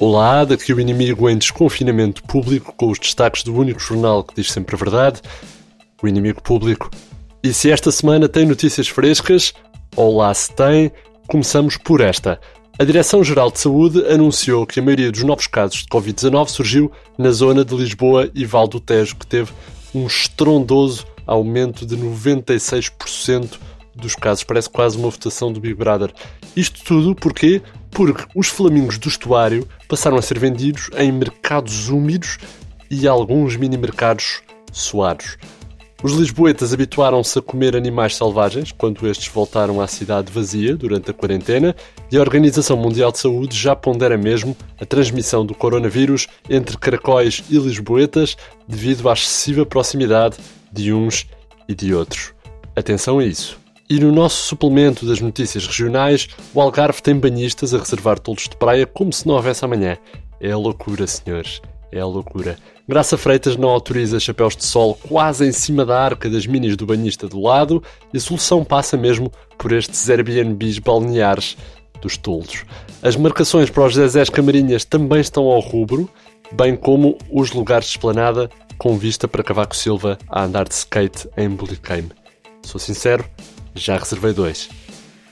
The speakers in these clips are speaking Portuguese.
Olá, daqui o inimigo em desconfinamento público com os destaques do único jornal que diz sempre a verdade, o inimigo público. E se esta semana tem notícias frescas, ou lá se tem, começamos por esta. A Direção-Geral de Saúde anunciou que a maioria dos novos casos de Covid-19 surgiu na zona de Lisboa e Val do Tejo, que teve um estrondoso aumento de 96% dos casos. Parece quase uma votação do Big Brother. Isto tudo porquê? Porque os flamingos do estuário passaram a ser vendidos em mercados úmidos e alguns mini-mercados suados. Os lisboetas habituaram-se a comer animais selvagens quando estes voltaram à cidade vazia durante a quarentena e a Organização Mundial de Saúde já pondera mesmo a transmissão do coronavírus entre caracóis e lisboetas devido à excessiva proximidade de uns e de outros. Atenção a isso. E no nosso suplemento das notícias regionais, o Algarve tem banhistas a reservar tolos de praia como se não houvesse amanhã. É a loucura, senhores. É a loucura. Graça Freitas não autoriza chapéus de sol quase em cima da arca das minis do banhista do lado e a solução passa mesmo por estes Airbnbs balneares dos tolos. As marcações para os Zezés Camarinhas também estão ao rubro, bem como os lugares de esplanada com vista para Cavaco Silva a andar de skate em Bulicame. Sou sincero, já reservei dois.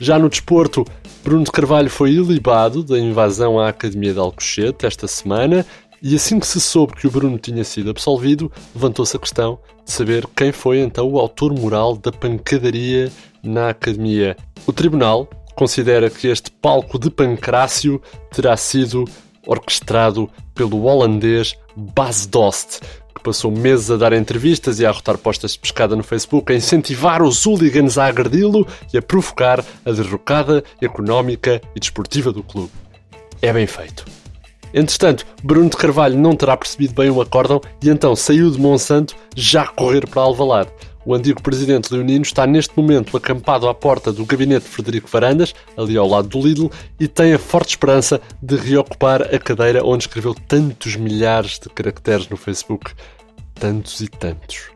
Já no desporto, Bruno de Carvalho foi ilibado da invasão à Academia de Alcochete esta semana e assim que se soube que o Bruno tinha sido absolvido, levantou-se a questão de saber quem foi então o autor moral da pancadaria na Academia. O Tribunal considera que este palco de pancrácio terá sido orquestrado pelo holandês Bas Dost, que passou meses a dar entrevistas e a arrotar postas de pescada no Facebook, a incentivar os hooligans a agredi-lo e a provocar a derrocada económica e desportiva do clube. É bem feito. Entretanto, Bruno de Carvalho não terá percebido bem o acórdão e então saiu de Monsanto já a correr para Alvalade. O antigo presidente leonino está neste momento acampado à porta do gabinete de Frederico Varandas, ali ao lado do Lidl, e tem a forte esperança de reocupar a cadeira onde escreveu tantos milhares de caracteres no Facebook. Tantos e tantos.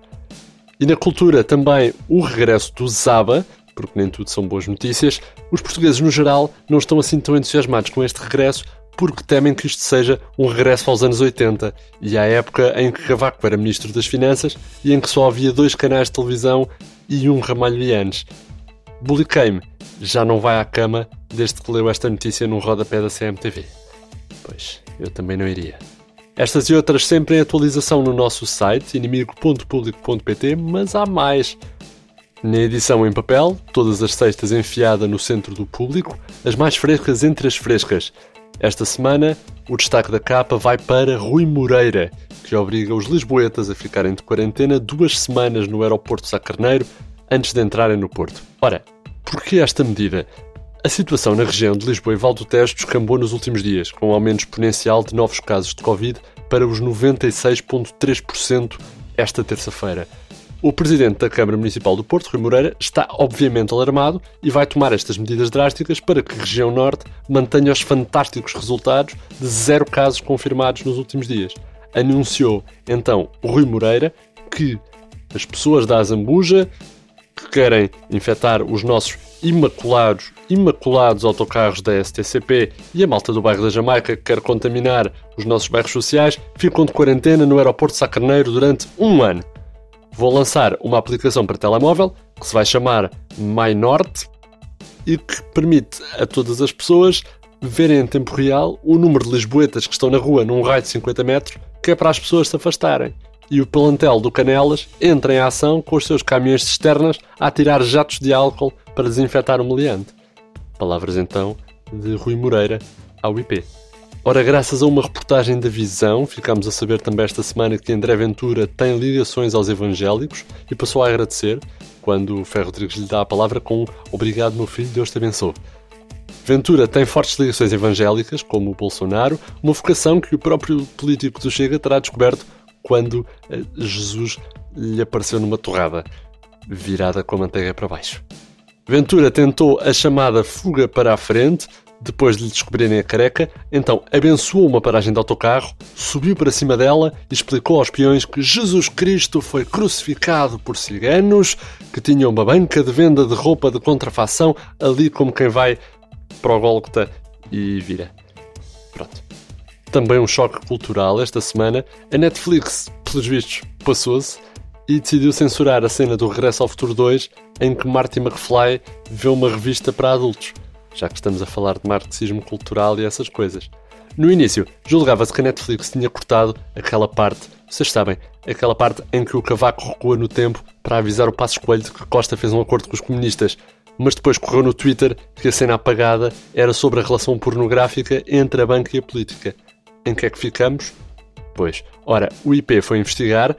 E na cultura também o regresso do Zaba, porque nem tudo são boas notícias. Os portugueses, no geral, não estão assim tão entusiasmados com este regresso, porque temem que isto seja um regresso aos anos 80 e à época em que Cavaco era Ministro das Finanças e em que só havia dois canais de televisão e um ramalho de anos. Buliquei-me, já não vai à cama desde que leu esta notícia no rodapé da CMTV. Pois, eu também não iria. Estas e outras sempre em atualização no nosso site inimigo.publico.pt, mas há mais. Na edição em papel, todas as sextas enfiada no centro do público, as mais frescas entre as frescas. Esta semana, o destaque da capa vai para Rui Moreira, que obriga os lisboetas a ficarem de quarentena duas semanas no aeroporto Sá Carneiro antes de entrarem no Porto. Ora, porquê esta medida? A situação na região de Lisboa e Val do Tejo descambou nos últimos dias, com um aumento exponencial de novos casos de Covid para os 96,3% esta terça-feira. O presidente da Câmara Municipal do Porto, Rui Moreira, está obviamente alarmado e vai tomar estas medidas drásticas para que a região norte mantenha os fantásticos resultados de zero casos confirmados nos últimos dias. Anunciou então Rui Moreira que as pessoas da Azambuja que querem infectar os nossos imaculados, imaculados autocarros da STCP e a malta do bairro da Jamaica que quer contaminar os nossos bairros sociais ficam de quarentena no aeroporto Sacarneiro durante um ano vou lançar uma aplicação para telemóvel que se vai chamar MyNorte e que permite a todas as pessoas verem em tempo real o número de lisboetas que estão na rua num raio de 50 metros, que é para as pessoas se afastarem. E o plantel do Canelas entra em ação com os seus caminhões cisternas a tirar jatos de álcool para desinfetar o meliante. Palavras então de Rui Moreira ao IP. Ora, graças a uma reportagem da Visão, ficámos a saber também esta semana que André Ventura tem ligações aos evangélicos e passou a agradecer quando o Ferro Rodrigues lhe dá a palavra com Obrigado, meu filho, Deus te abençoe. Ventura tem fortes ligações evangélicas, como o Bolsonaro, uma vocação que o próprio político do Chega terá descoberto quando eh, Jesus lhe apareceu numa torrada, virada com a manteiga para baixo. Ventura tentou a chamada fuga para a frente, depois de lhe descobrirem a careca, então abençoou uma paragem de autocarro, subiu para cima dela e explicou aos peões que Jesus Cristo foi crucificado por ciganos que tinham uma banca de venda de roupa de contrafação ali como quem vai para o Gólgota e vira. Pronto. também um choque cultural esta semana. A Netflix, pelos vistos, passou-se e decidiu censurar a cena do Regresso ao Futuro 2 em que Marty McFly vê uma revista para adultos, já que estamos a falar de marxismo cultural e essas coisas. No início, julgava-se que a Netflix tinha cortado aquela parte, vocês sabem, aquela parte em que o Cavaco recua no tempo para avisar o Passos Coelho de que Costa fez um acordo com os comunistas, mas depois correu no Twitter que a cena apagada era sobre a relação pornográfica entre a banca e a política. Em que é que ficamos? Pois, ora, o IP foi investigar,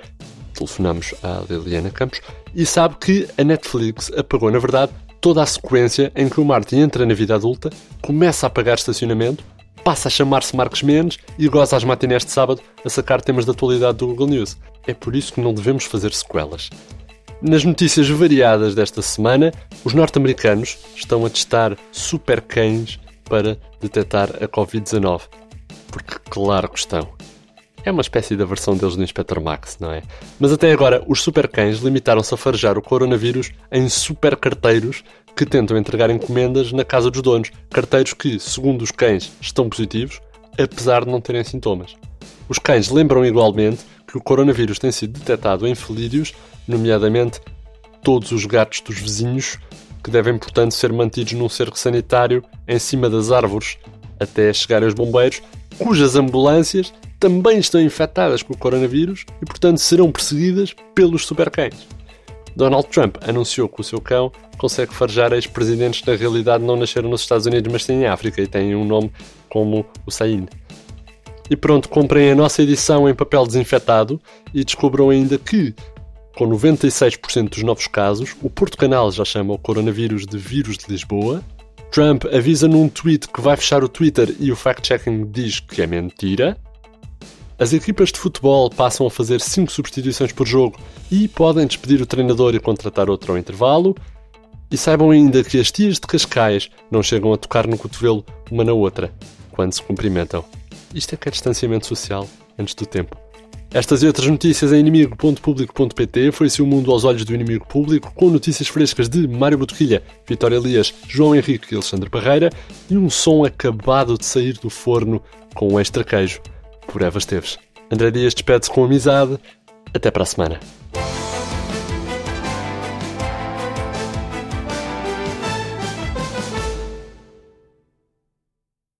telefonamos à Liliana Campos, e sabe que a Netflix apagou, na verdade, toda a sequência em que o Martin entra na vida adulta, começa a pagar estacionamento, passa a chamar-se Marcos Mendes e goza às matinés de sábado a sacar temas da atualidade do Google News. É por isso que não devemos fazer sequelas. Nas notícias variadas desta semana, os norte-americanos estão a testar super cães para detectar a Covid-19. Porque claro que estão. É uma espécie da versão deles do Inspector Max, não é? Mas até agora, os super cães limitaram-se a farejar o coronavírus em super carteiros que tentam entregar encomendas na casa dos donos. Carteiros que, segundo os cães, estão positivos, apesar de não terem sintomas. Os cães lembram igualmente que o coronavírus tem sido detectado em felídeos, nomeadamente todos os gatos dos vizinhos, que devem, portanto, ser mantidos num cerco sanitário em cima das árvores até chegarem os bombeiros, cujas ambulâncias também estão infectadas com o coronavírus e, portanto, serão perseguidas pelos supercães. Donald Trump anunciou que o seu cão consegue farejar ex-presidentes que na realidade não nasceram nos Estados Unidos, mas sim em África e têm um nome como o Sain. E pronto, comprem a nossa edição em papel desinfetado e descubram ainda que, com 96% dos novos casos, o Porto Canal já chama o coronavírus de vírus de Lisboa. Trump avisa num tweet que vai fechar o Twitter e o fact-checking diz que é mentira. As equipas de futebol passam a fazer 5 substituições por jogo e podem despedir o treinador e contratar outro ao intervalo. E saibam ainda que as tias de Cascais não chegam a tocar no cotovelo uma na outra quando se cumprimentam. Isto é que é distanciamento social antes do tempo. Estas e outras notícias em inimigo.público.pt foi-se o mundo aos olhos do inimigo público, com notícias frescas de Mário Botequilha, Vitória Elias, João Henrique e Alexandre Barreira e um som acabado de sair do forno com um extra queijo por Eva Esteves. André Dias despede-se com amizade. Até para a semana.